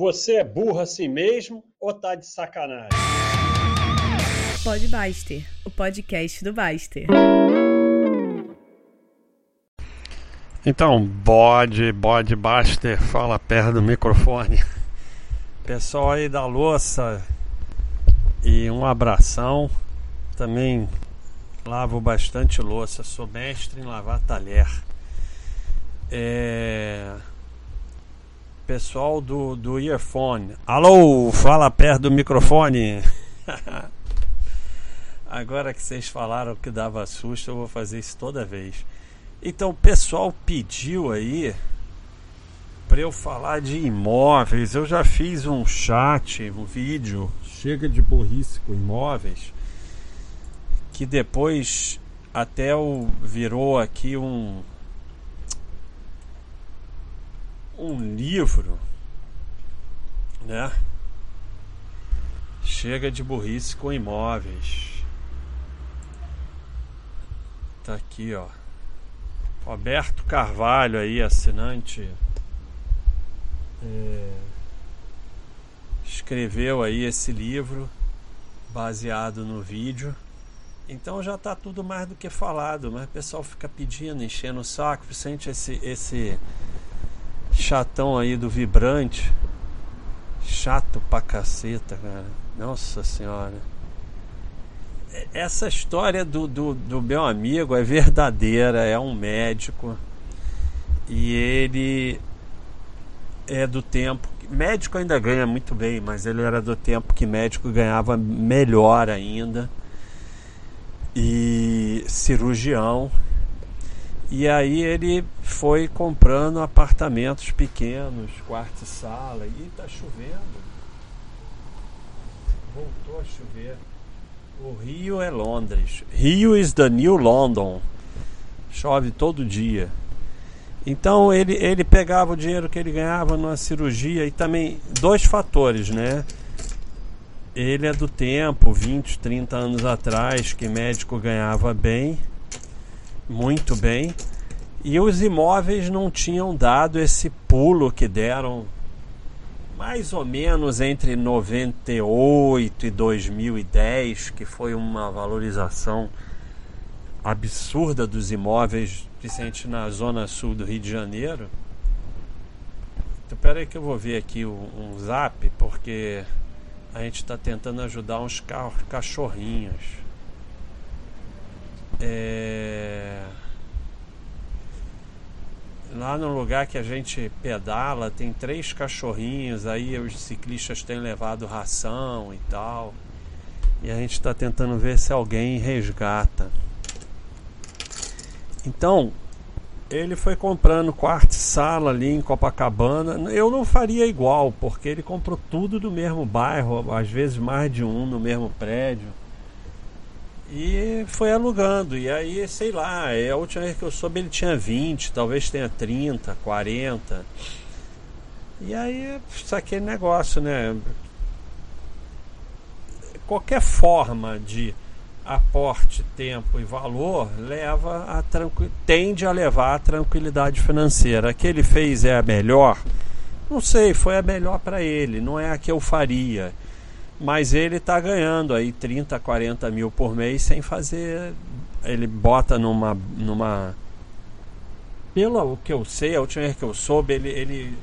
Você é burro assim mesmo ou tá de sacanagem? Pode Baster, o podcast do Baster. Então, bode, bode Baster, fala perto do microfone. Pessoal aí da louça e um abração. Também lavo bastante louça, sou mestre em lavar talher. É... Pessoal do, do earphone, alô, fala perto do microfone. Agora que vocês falaram que dava susto, eu vou fazer isso toda vez. Então, o pessoal pediu aí para eu falar de imóveis. Eu já fiz um chat, um vídeo, chega de burrice com imóveis, que depois até o virou aqui um um livro, né? Chega de burrice com imóveis. Tá aqui, ó. Roberto Carvalho aí, assinante. É, escreveu aí esse livro baseado no vídeo. Então já está tudo mais do que falado, mas o pessoal fica pedindo, enchendo o saco, sente esse, esse chatão aí do vibrante. Chato pra caceta, cara. Nossa senhora. Essa história do, do, do meu amigo é verdadeira, é um médico. E ele é do tempo. Médico ainda ganha muito bem, mas ele era do tempo que médico ganhava melhor ainda. E cirurgião. E aí ele foi comprando apartamentos pequenos, quarto e sala, e tá chovendo. Voltou a chover. O Rio é Londres. Rio is the new London. Chove todo dia. Então ele, ele pegava o dinheiro que ele ganhava numa cirurgia e também dois fatores, né? Ele é do tempo, 20, 30 anos atrás, que médico ganhava bem, muito bem, e os imóveis não tinham dado esse pulo que deram mais ou menos entre 98 e 2010, que foi uma valorização absurda dos imóveis, principalmente na zona sul do Rio de Janeiro. Então, peraí que eu vou ver aqui um, um zap, porque a gente está tentando ajudar uns cachorrinhos. É... Lá no lugar que a gente pedala, tem três cachorrinhos, aí os ciclistas têm levado ração e tal. E a gente está tentando ver se alguém resgata. Então, ele foi comprando quarto e sala ali em Copacabana. Eu não faria igual, porque ele comprou tudo do mesmo bairro, às vezes mais de um no mesmo prédio. E foi alugando. E aí, sei lá, é a última vez que eu soube ele tinha 20, talvez tenha 30, 40. E aí, aquele negócio, né? Qualquer forma de aporte, tempo e valor leva a tende a levar a tranquilidade financeira. A que ele fez é a melhor? Não sei, foi a melhor para ele, não é a que eu faria. Mas ele está ganhando aí 30, 40 mil por mês sem fazer. Ele bota numa. numa pelo que eu sei, a última vez que eu soube, ele, ele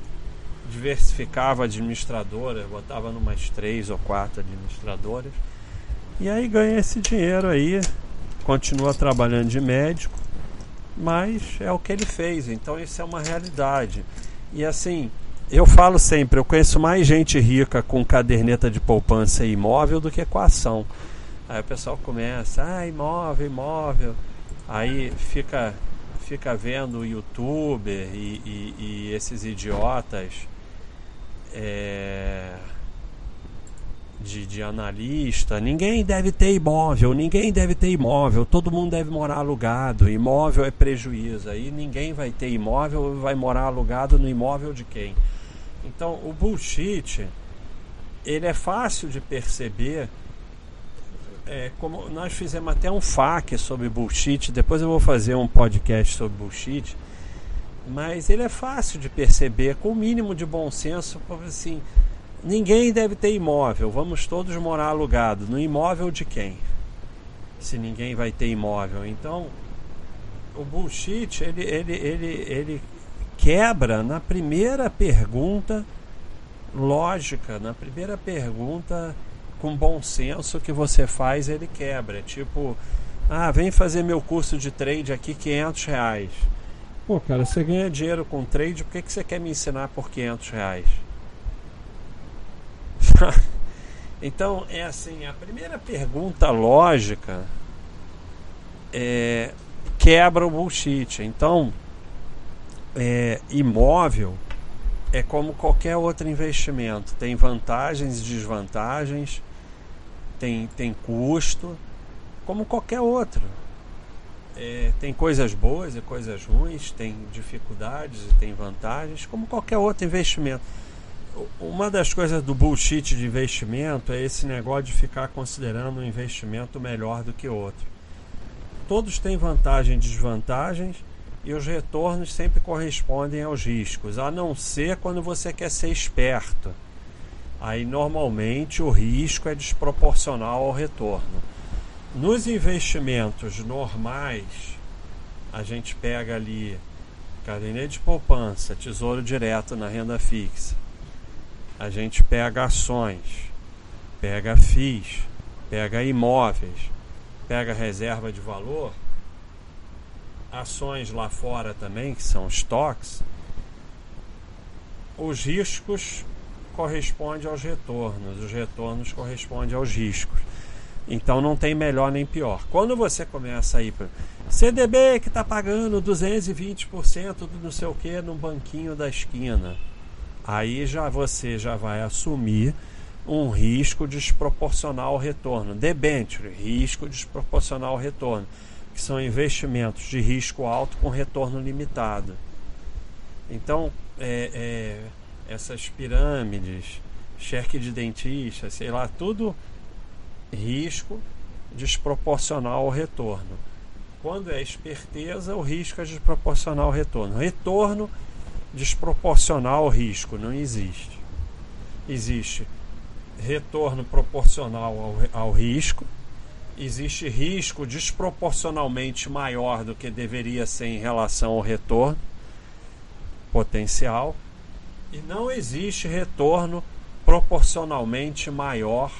diversificava administradoras, botava numas três ou quatro administradoras e aí ganha esse dinheiro aí, continua trabalhando de médico, mas é o que ele fez, então isso é uma realidade. E assim, eu falo sempre, eu conheço mais gente rica com caderneta de poupança e imóvel do que com ação. Aí o pessoal começa, ah, imóvel, imóvel. Aí fica, fica vendo o youtuber e, e, e esses idiotas. É de, de analista, ninguém deve ter imóvel, ninguém deve ter imóvel, todo mundo deve morar alugado, imóvel é prejuízo, aí ninguém vai ter imóvel, vai morar alugado no imóvel de quem? Então o bullshit, ele é fácil de perceber, é, como nós fizemos até um FAQ sobre bullshit, depois eu vou fazer um podcast sobre bullshit, mas ele é fácil de perceber, com o mínimo de bom senso, assim, ninguém deve ter imóvel, vamos todos morar alugado. No imóvel de quem? Se ninguém vai ter imóvel. Então, o bullshit, ele, ele, ele, ele quebra na primeira pergunta lógica, na primeira pergunta com bom senso que você faz, ele quebra. Tipo, ah, vem fazer meu curso de trade aqui, 500 reais. Pô, cara, você ganha dinheiro com trade, por que, que você quer me ensinar por 500 reais? então, é assim, a primeira pergunta lógica é, quebra o bullshit. Então, é, imóvel é como qualquer outro investimento, tem vantagens e desvantagens, tem, tem custo, como qualquer outro. É, tem coisas boas e coisas ruins, tem dificuldades e tem vantagens, como qualquer outro investimento. Uma das coisas do bullshit de investimento é esse negócio de ficar considerando um investimento melhor do que outro. Todos têm vantagens e desvantagens e os retornos sempre correspondem aos riscos, a não ser quando você quer ser esperto. Aí normalmente o risco é desproporcional ao retorno. Nos investimentos normais, a gente pega ali caderneta de poupança, tesouro direto na renda fixa. A gente pega ações, pega FIIs, pega imóveis, pega reserva de valor ações lá fora também, que são estoques, os riscos correspondem aos retornos, os retornos correspondem aos riscos. Então não tem melhor nem pior. Quando você começa a ir para CDB que está pagando 220% do não sei o que no banquinho da esquina, aí já você já vai assumir um risco desproporcional ao retorno. Debenture, risco desproporcional ao retorno que são investimentos de risco alto com retorno limitado. Então, é, é, essas pirâmides, cheque de dentista, sei lá, tudo risco desproporcional ao retorno. Quando é esperteza, o risco é desproporcional ao retorno. Retorno desproporcional ao risco não existe. Existe retorno proporcional ao, ao risco existe risco desproporcionalmente maior do que deveria ser em relação ao retorno potencial e não existe retorno proporcionalmente maior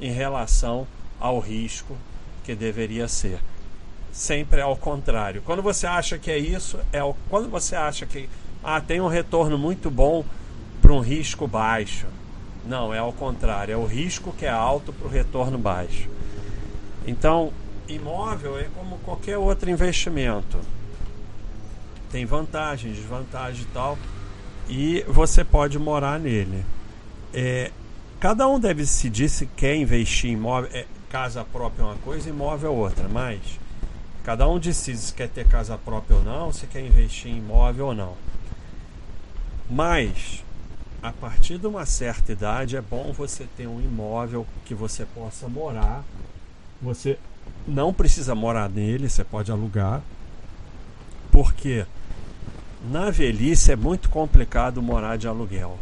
em relação ao risco que deveria ser. Sempre é ao contrário. Quando você acha que é isso, é o, quando você acha que ah, tem um retorno muito bom para um risco baixo. Não, é ao contrário, é o risco que é alto para o retorno baixo. Então, imóvel é como qualquer outro investimento. Tem vantagens, desvantagens e tal. E você pode morar nele. É, cada um deve decidir se quer investir em imóvel. É, casa própria é uma coisa, imóvel é outra. Mas cada um decide se quer ter casa própria ou não, se quer investir em imóvel ou não. Mas a partir de uma certa idade é bom você ter um imóvel que você possa morar você não precisa morar nele, você pode alugar. Porque na velhice é muito complicado morar de aluguel.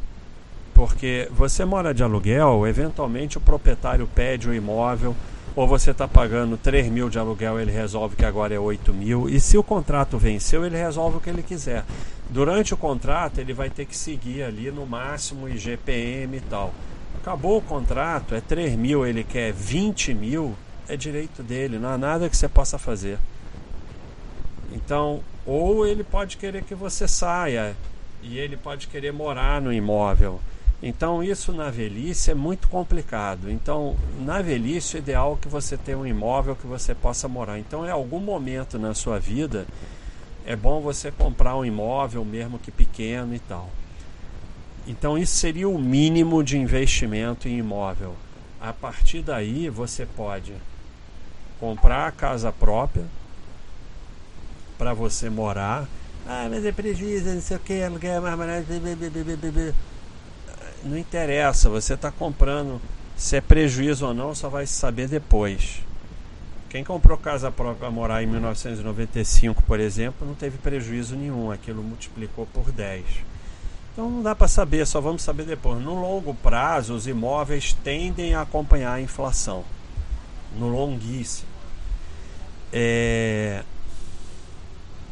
Porque você mora de aluguel, eventualmente o proprietário pede o imóvel, ou você está pagando 3 mil de aluguel, ele resolve que agora é 8 mil, e se o contrato venceu, ele resolve o que ele quiser. Durante o contrato, ele vai ter que seguir ali no máximo IGPM e tal. Acabou o contrato, é 3 mil, ele quer 20 mil, é direito dele, não há nada que você possa fazer. Então, ou ele pode querer que você saia e ele pode querer morar no imóvel. Então, isso na velhice é muito complicado. Então, na velhice, o ideal é que você tenha um imóvel que você possa morar. Então, em algum momento na sua vida, é bom você comprar um imóvel, mesmo que pequeno e tal. Então, isso seria o mínimo de investimento em imóvel. A partir daí, você pode comprar a casa própria para você morar. Ah, mas é prejuízo, não sei o que, aluguel mais barato. Não interessa, você está comprando. Se é prejuízo ou não, só vai saber depois. Quem comprou casa própria para morar em 1995, por exemplo, não teve prejuízo nenhum, aquilo multiplicou por 10. Então não dá para saber, só vamos saber depois. No longo prazo, os imóveis tendem a acompanhar a inflação. No longuíssimo. É...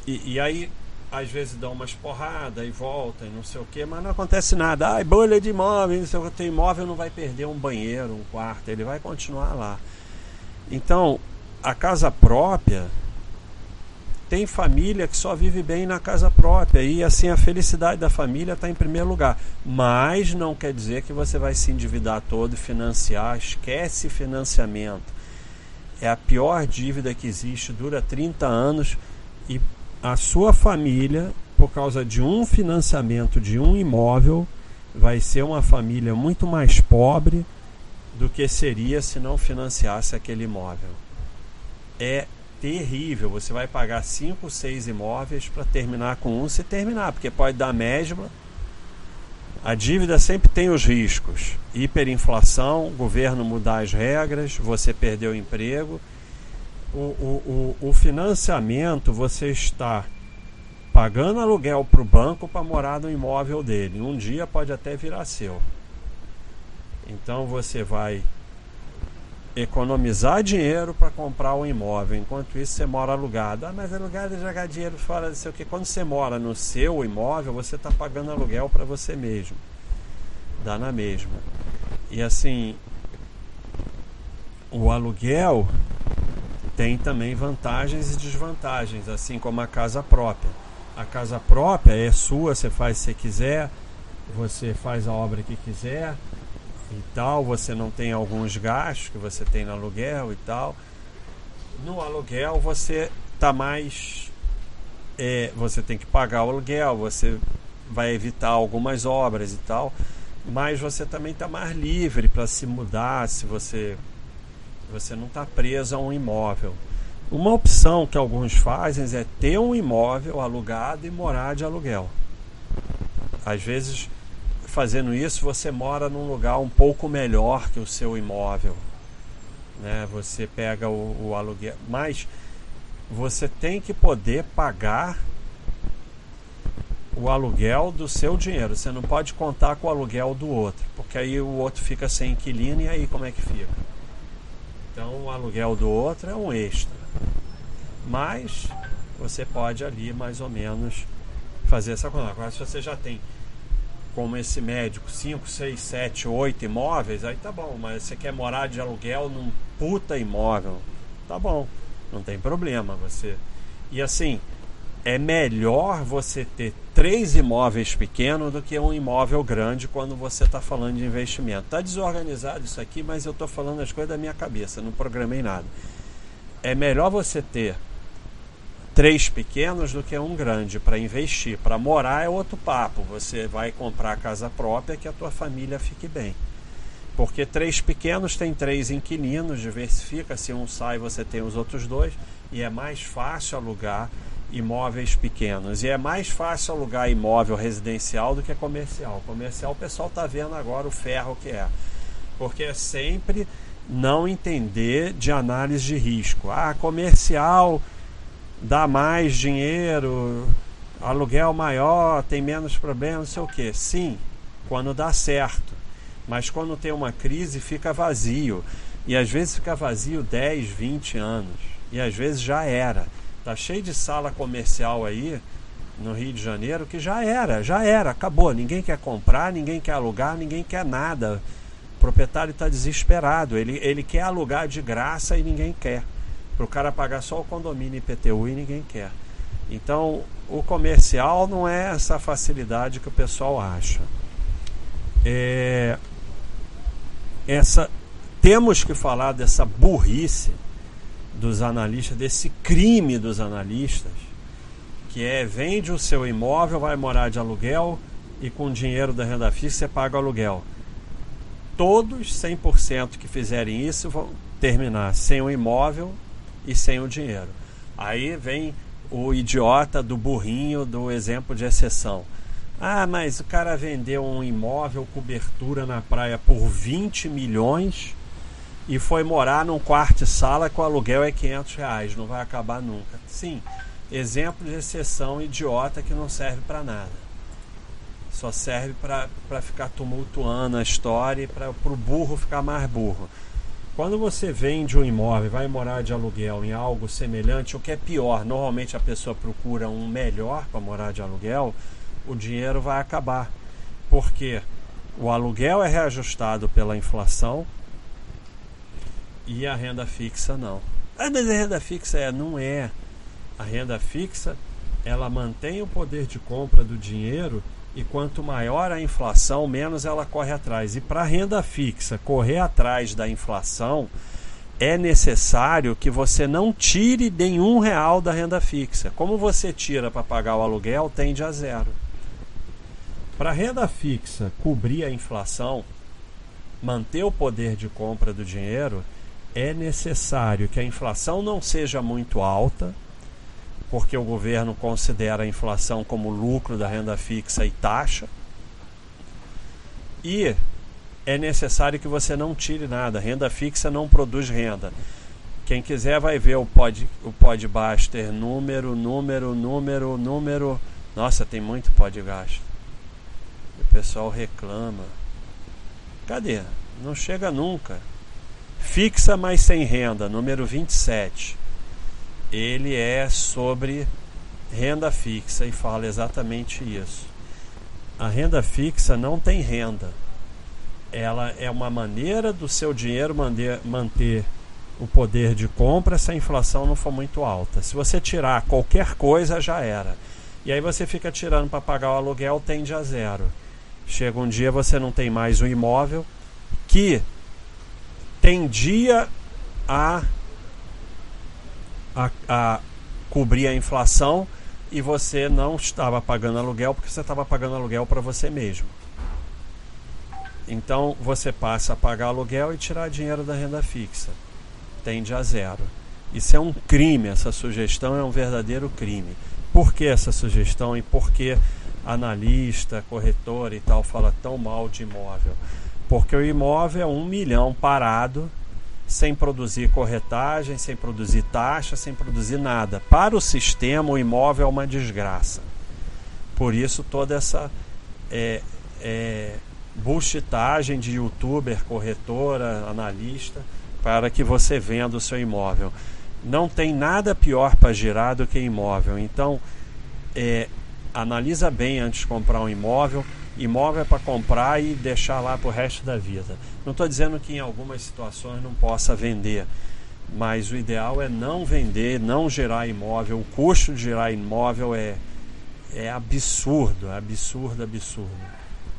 E, e, aí, às vezes dão umas porradas e volta e não sei o que, mas não acontece nada. Ai, bolha de imóvel, não sei o que. imóvel não vai perder um banheiro, um quarto, ele vai continuar lá. Então, a casa própria tem família que só vive bem na casa própria e assim a felicidade da família está em primeiro lugar. Mas não quer dizer que você vai se endividar todo e financiar. Esquece financiamento. É a pior dívida que existe, dura 30 anos e a sua família, por causa de um financiamento de um imóvel, vai ser uma família muito mais pobre do que seria se não financiasse aquele imóvel. É terrível. Você vai pagar 5, 6 imóveis para terminar com um se terminar, porque pode dar mesma. A dívida sempre tem os riscos: hiperinflação, governo mudar as regras, você perder o emprego. O, o, o, o financiamento você está pagando aluguel para o banco para morar no imóvel dele. Um dia pode até virar seu. Então você vai economizar dinheiro para comprar um imóvel, enquanto isso você mora alugado. Ah, mas alugado é jogar dinheiro fora, não sei o que. Quando você mora no seu imóvel, você está pagando aluguel para você mesmo. Dá na mesma. E assim, o aluguel tem também vantagens e desvantagens, assim como a casa própria. A casa própria é sua, você faz se quiser, você faz a obra que quiser, e tal, você não tem alguns gastos que você tem no aluguel e tal. No aluguel você tá mais. É, você tem que pagar o aluguel, você vai evitar algumas obras e tal, mas você também está mais livre para se mudar se você você não está preso a um imóvel. Uma opção que alguns fazem é ter um imóvel alugado e morar de aluguel. Às vezes fazendo isso, você mora num lugar um pouco melhor que o seu imóvel. Né? Você pega o, o aluguel. Mas você tem que poder pagar o aluguel do seu dinheiro. Você não pode contar com o aluguel do outro, porque aí o outro fica sem inquilino e aí como é que fica? Então o aluguel do outro é um extra. Mas você pode ali mais ou menos fazer essa conta. Agora se você já tem como esse médico, 5, 6, 7, 8 imóveis, aí tá bom, mas você quer morar de aluguel num puta imóvel, tá bom, não tem problema você. E assim, é melhor você ter três imóveis pequenos do que um imóvel grande quando você está falando de investimento. Tá desorganizado isso aqui, mas eu estou falando as coisas da minha cabeça, não programei nada. É melhor você ter três pequenos do que um grande para investir. Para morar é outro papo. Você vai comprar casa própria que a tua família fique bem. Porque três pequenos tem três inquilinos, diversifica. Se um sai, você tem os outros dois. E é mais fácil alugar imóveis pequenos. E é mais fácil alugar imóvel residencial do que comercial. Comercial, o pessoal está vendo agora o ferro que é. Porque é sempre não entender de análise de risco. Ah, comercial dá mais dinheiro, aluguel maior, tem menos problemas, não sei o que. Sim, quando dá certo. Mas quando tem uma crise fica vazio. E às vezes fica vazio 10, 20 anos. E às vezes já era. Tá cheio de sala comercial aí no Rio de Janeiro que já era, já era, acabou. Ninguém quer comprar, ninguém quer alugar, ninguém quer nada. O proprietário está desesperado. Ele, ele quer alugar de graça e ninguém quer para o cara pagar só o condomínio IPTU e ninguém quer. Então, o comercial não é essa facilidade que o pessoal acha. É, essa, temos que falar dessa burrice dos analistas, desse crime dos analistas, que é vende o seu imóvel, vai morar de aluguel e com o dinheiro da renda fixa você paga o aluguel. Todos 100% que fizerem isso vão terminar sem o imóvel e sem o dinheiro. Aí vem o idiota do burrinho do exemplo de exceção. Ah, mas o cara vendeu um imóvel cobertura na praia por 20 milhões e foi morar num quarto e sala com aluguel é 500 reais, não vai acabar nunca. Sim, exemplo de exceção idiota que não serve para nada. Só serve para ficar tumultuando a história e para o burro ficar mais burro. Quando você vende um imóvel, vai morar de aluguel em algo semelhante, o que é pior, normalmente a pessoa procura um melhor para morar de aluguel, o dinheiro vai acabar. Porque o aluguel é reajustado pela inflação e a renda fixa não. Ah, mas a renda fixa é, não é. A renda fixa, ela mantém o poder de compra do dinheiro e quanto maior a inflação, menos ela corre atrás. E para a renda fixa correr atrás da inflação, é necessário que você não tire nenhum real da renda fixa. Como você tira para pagar o aluguel, tende a zero. Para a renda fixa cobrir a inflação, manter o poder de compra do dinheiro, é necessário que a inflação não seja muito alta porque o governo considera a inflação como lucro da renda fixa e taxa. E é necessário que você não tire nada. Renda fixa não produz renda. Quem quiser vai ver o pod, o Podbuster número, número, número, número. Nossa, tem muito Podgaster. O pessoal reclama. Cadê? Não chega nunca. Fixa, mas sem renda, número 27 ele é sobre renda fixa e fala exatamente isso. A renda fixa não tem renda. Ela é uma maneira do seu dinheiro manter, o poder de compra se a inflação não for muito alta. Se você tirar qualquer coisa, já era. E aí você fica tirando para pagar o aluguel, tende a zero. Chega um dia você não tem mais um imóvel que tendia a a, a cobrir a inflação e você não estava pagando aluguel porque você estava pagando aluguel para você mesmo. Então você passa a pagar aluguel e tirar dinheiro da renda fixa. Tende a zero. Isso é um crime, essa sugestão é um verdadeiro crime. Por que essa sugestão e por que analista, corretor e tal fala tão mal de imóvel? Porque o imóvel é um milhão parado sem produzir corretagem, sem produzir taxa, sem produzir nada. Para o sistema, o imóvel é uma desgraça. Por isso, toda essa é, é, de youtuber, corretora, analista, para que você venda o seu imóvel. Não tem nada pior para girar do que imóvel. Então, é, analisa bem antes de comprar um imóvel imóvel é para comprar e deixar lá para o resto da vida. Não estou dizendo que em algumas situações não possa vender, mas o ideal é não vender, não gerar imóvel. O custo de gerar imóvel é, é absurdo, absurdo, absurdo.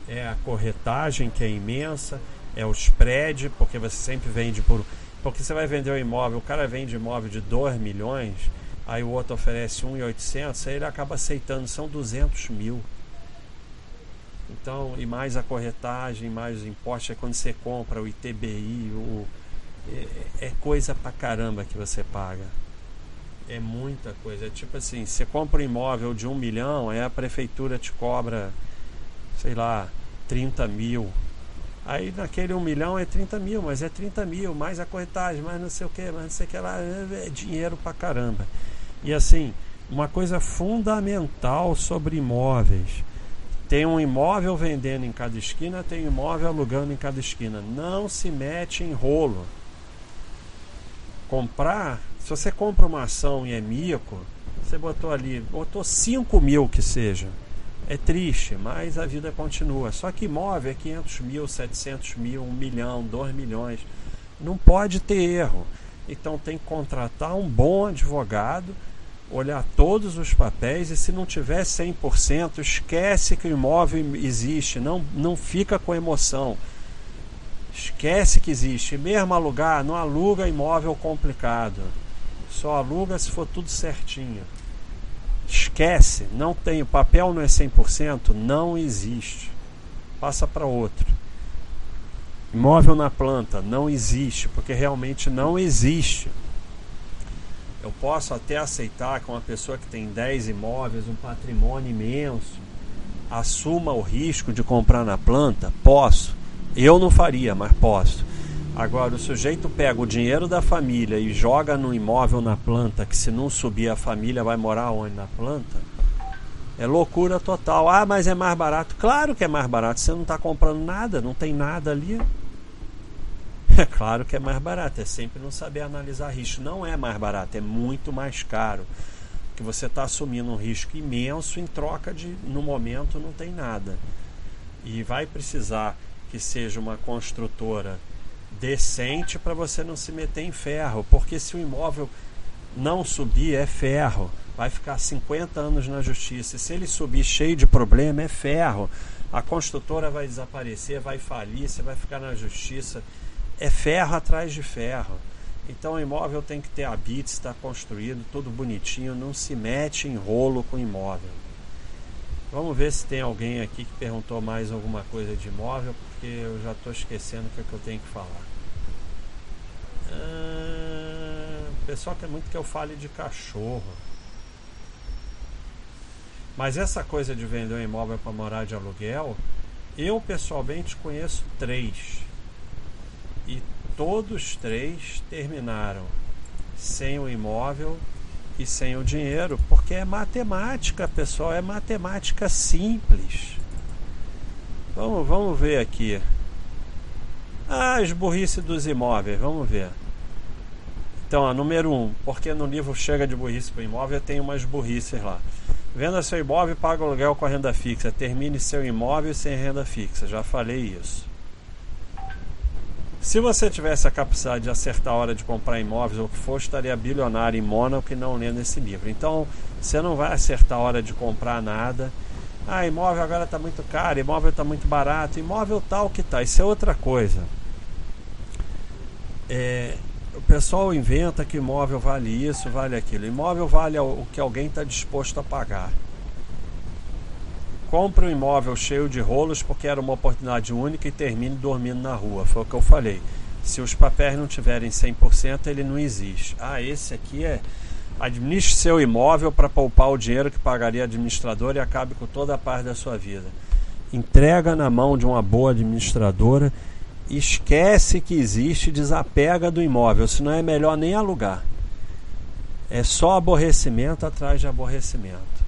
É a corretagem que é imensa, é o spread, porque você sempre vende por. Porque você vai vender um imóvel, o cara vende imóvel de 2 milhões, aí o outro oferece 1,800, aí ele acaba aceitando, são 200 mil. Então, e mais a corretagem, mais os impostos, é quando você compra o ITBI, o, é, é coisa pra caramba que você paga. É muita coisa. É tipo assim, você compra um imóvel de um milhão, aí a prefeitura te cobra, sei lá, 30 mil. Aí naquele um milhão é 30 mil, mas é 30 mil, mais a corretagem, mais não sei o que, mais não sei o que lá, é dinheiro pra caramba. E assim, uma coisa fundamental sobre imóveis tem um imóvel vendendo em cada esquina, tem um imóvel alugando em cada esquina. Não se mete em rolo. Comprar, se você compra uma ação e é mico, você botou ali, botou 5 mil que seja. É triste, mas a vida continua. Só que imóvel é 500 mil, 700 mil, 1 milhão, 2 milhões. Não pode ter erro. Então tem que contratar um bom advogado olhar todos os papéis e se não tiver 100%, esquece que o imóvel existe, não, não fica com emoção. Esquece que existe. Mesmo alugar, não aluga imóvel complicado. Só aluga se for tudo certinho. Esquece, não tem, o papel não é 100%, não existe. Passa para outro. Imóvel na planta não existe, porque realmente não existe. Eu posso até aceitar que uma pessoa que tem 10 imóveis, um patrimônio imenso, assuma o risco de comprar na planta? Posso. Eu não faria, mas posso. Agora, o sujeito pega o dinheiro da família e joga no imóvel na planta, que se não subir a família vai morar onde? Na planta? É loucura total. Ah, mas é mais barato. Claro que é mais barato. Você não está comprando nada, não tem nada ali. É claro que é mais barato. É sempre não saber analisar risco. Não é mais barato, é muito mais caro. Que você está assumindo um risco imenso em troca de, no momento, não tem nada. E vai precisar que seja uma construtora decente para você não se meter em ferro. Porque se o imóvel não subir, é ferro vai ficar 50 anos na justiça. E se ele subir cheio de problema, é ferro. A construtora vai desaparecer, vai falir, você vai ficar na justiça. É ferro atrás de ferro. Então o imóvel tem que ter habite, está construído, tudo bonitinho, não se mete em rolo com imóvel. Vamos ver se tem alguém aqui que perguntou mais alguma coisa de imóvel, porque eu já estou esquecendo o que, é que eu tenho que falar. Ah, o pessoal quer muito que eu fale de cachorro. Mas essa coisa de vender um imóvel para morar de aluguel, eu pessoalmente conheço três. E todos três terminaram sem o imóvel e sem o dinheiro, porque é matemática, pessoal, é matemática simples. Vamos, vamos ver aqui. Ah, as burrice dos imóveis, vamos ver. Então, ó, número um, porque no livro Chega de Burrice para o Imóvel tem umas burrices lá. Venda seu imóvel e paga aluguel com a renda fixa. Termine seu imóvel sem renda fixa. Já falei isso. Se você tivesse a capacidade de acertar a hora de comprar imóveis ou o que for, estaria bilionário em Mônaco e não lendo esse livro. Então, você não vai acertar a hora de comprar nada. Ah, imóvel agora está muito caro, imóvel está muito barato, imóvel tal que tá. Isso é outra coisa. É, o pessoal inventa que imóvel vale isso, vale aquilo. Imóvel vale o que alguém está disposto a pagar. Compre um imóvel cheio de rolos porque era uma oportunidade única e termine dormindo na rua. Foi o que eu falei. Se os papéis não tiverem 100%, ele não existe. Ah, esse aqui é. Administre seu imóvel para poupar o dinheiro que pagaria administrador e acabe com toda a parte da sua vida. Entrega na mão de uma boa administradora esquece que existe, desapega do imóvel, senão é melhor nem alugar. É só aborrecimento atrás de aborrecimento.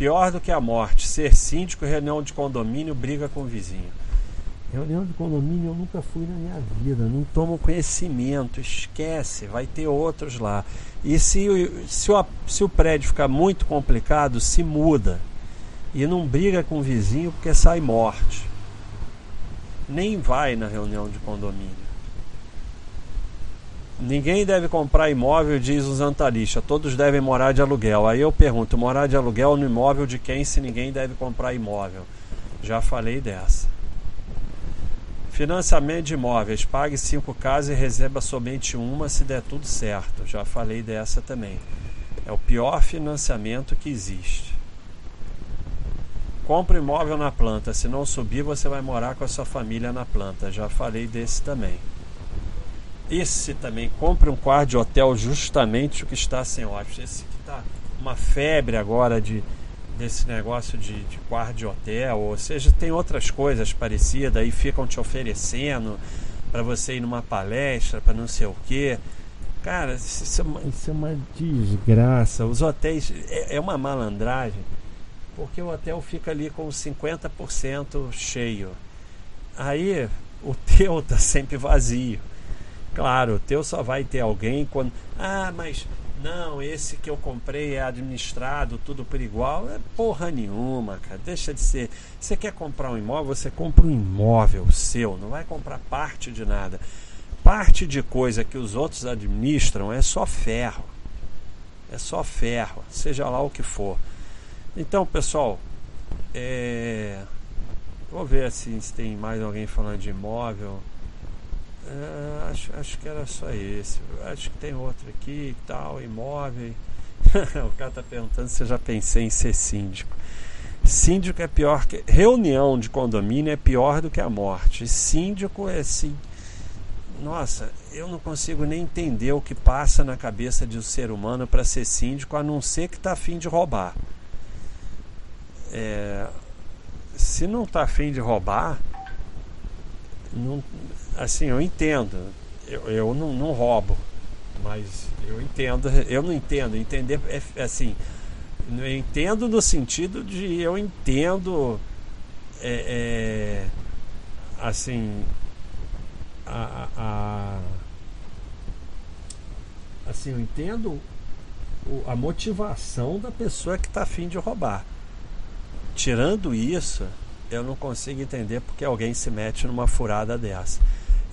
Pior do que a morte, ser síndico, reunião de condomínio, briga com o vizinho. Reunião de condomínio eu nunca fui na minha vida, não tomo conhecimento, esquece, vai ter outros lá. E se, se, o, se o prédio ficar muito complicado, se muda. E não briga com o vizinho porque sai morte nem vai na reunião de condomínio. Ninguém deve comprar imóvel, diz o Zantarista. Todos devem morar de aluguel. Aí eu pergunto: morar de aluguel no imóvel de quem se ninguém deve comprar imóvel? Já falei dessa. Financiamento de imóveis. Pague cinco casas e receba somente uma se der tudo certo. Já falei dessa também. É o pior financiamento que existe. Compre imóvel na planta. Se não subir, você vai morar com a sua família na planta. Já falei desse também. Esse também, compre um quarto de hotel justamente o que está sem hóspedes. Esse que está uma febre agora de desse negócio de, de quarto de hotel, ou seja, tem outras coisas parecidas, aí ficam te oferecendo para você ir numa palestra, para não sei o quê. Cara, isso é, uma, isso é uma desgraça. Os hotéis é, é uma malandragem porque o hotel fica ali com 50% cheio. Aí o teu está sempre vazio. Claro, o teu só vai ter alguém quando. Ah, mas não, esse que eu comprei é administrado, tudo por igual. É porra nenhuma, cara. Deixa de ser. Você quer comprar um imóvel, você compra um imóvel seu, não vai comprar parte de nada. Parte de coisa que os outros administram é só ferro. É só ferro, seja lá o que for. Então, pessoal, é... vou ver assim, se tem mais alguém falando de imóvel. É, acho, acho que era só esse. Acho que tem outro aqui e tal, imóvel. o cara está perguntando se eu já pensei em ser síndico. Síndico é pior que. Reunião de condomínio é pior do que a morte. Síndico é assim. Nossa, eu não consigo nem entender o que passa na cabeça de um ser humano para ser síndico, a não ser que está afim de roubar. É, se não está afim de roubar, não, assim, eu entendo. Eu, eu não, não roubo, mas eu entendo, eu não entendo. Entender é assim, Eu entendo no sentido de eu entendo é, é, assim a, a, assim eu entendo a motivação da pessoa que está afim de roubar. Tirando isso, eu não consigo entender porque alguém se mete numa furada dessa.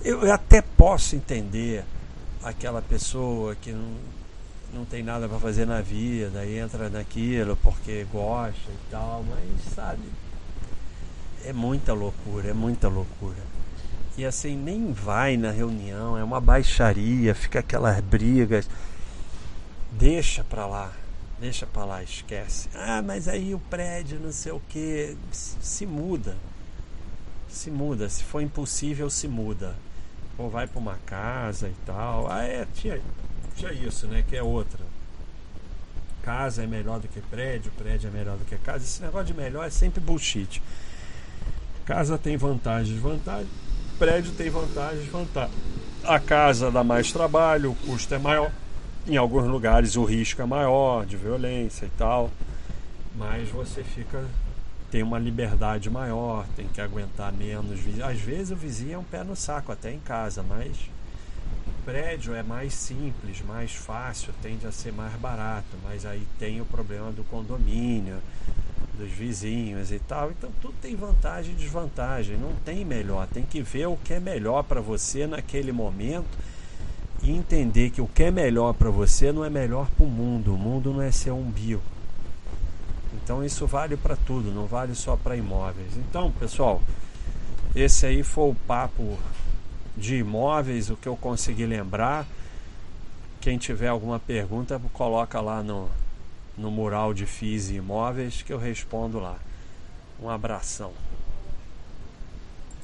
Eu, eu até posso entender aquela pessoa que não, não tem nada para fazer na vida e entra naquilo porque gosta e tal, mas sabe, é muita loucura, é muita loucura. E assim, nem vai na reunião, é uma baixaria, fica aquelas brigas. Deixa pra lá, deixa pra lá, esquece. Ah, mas aí o prédio, não sei o que, se muda. Se muda, se for impossível, se muda. Ou vai pra uma casa e tal. Ah, é, tinha, tinha isso, né? Que é outra. Casa é melhor do que prédio, prédio é melhor do que casa. Esse negócio de melhor é sempre bullshit. Casa tem vantagens, desvantagens. Prédio tem vantagens, desvantagens. A casa dá mais trabalho, o custo é maior. Em alguns lugares o risco é maior de violência e tal. Mas você fica tem uma liberdade maior, tem que aguentar menos. Às vezes o vizinho é um pé no saco até em casa, mas prédio é mais simples, mais fácil, tende a ser mais barato, mas aí tem o problema do condomínio, dos vizinhos e tal. Então tudo tem vantagem e desvantagem. Não tem melhor. Tem que ver o que é melhor para você naquele momento e entender que o que é melhor para você não é melhor para o mundo. O mundo não é seu umbigo. Então isso vale para tudo, não vale só para imóveis. Então, pessoal, esse aí foi o papo de imóveis, o que eu consegui lembrar. Quem tiver alguma pergunta, coloca lá no, no mural de FIIs e imóveis que eu respondo lá. Um abração.